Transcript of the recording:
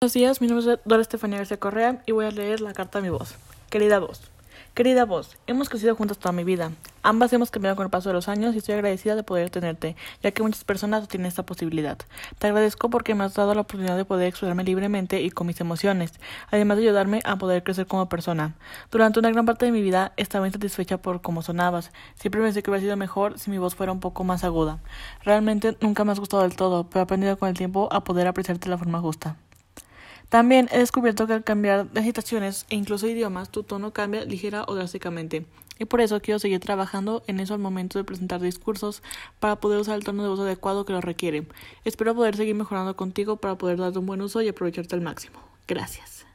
Buenos días, mi nombre es Dora Estefanía García Correa y voy a leer la carta a mi voz. Querida voz, querida voz, hemos crecido juntas toda mi vida. Ambas hemos cambiado con el paso de los años y estoy agradecida de poder tenerte, ya que muchas personas no tienen esta posibilidad. Te agradezco porque me has dado la oportunidad de poder explorarme libremente y con mis emociones, además de ayudarme a poder crecer como persona. Durante una gran parte de mi vida estaba insatisfecha por cómo sonabas. Siempre pensé que hubiera sido mejor si mi voz fuera un poco más aguda. Realmente nunca me has gustado del todo, pero he aprendido con el tiempo a poder apreciarte de la forma justa. También he descubierto que al cambiar de agitaciones e incluso idiomas, tu tono cambia ligera o drásticamente. Y por eso quiero seguir trabajando en eso al momento de presentar discursos para poder usar el tono de voz adecuado que lo requiere. Espero poder seguir mejorando contigo para poder darte un buen uso y aprovecharte al máximo. Gracias.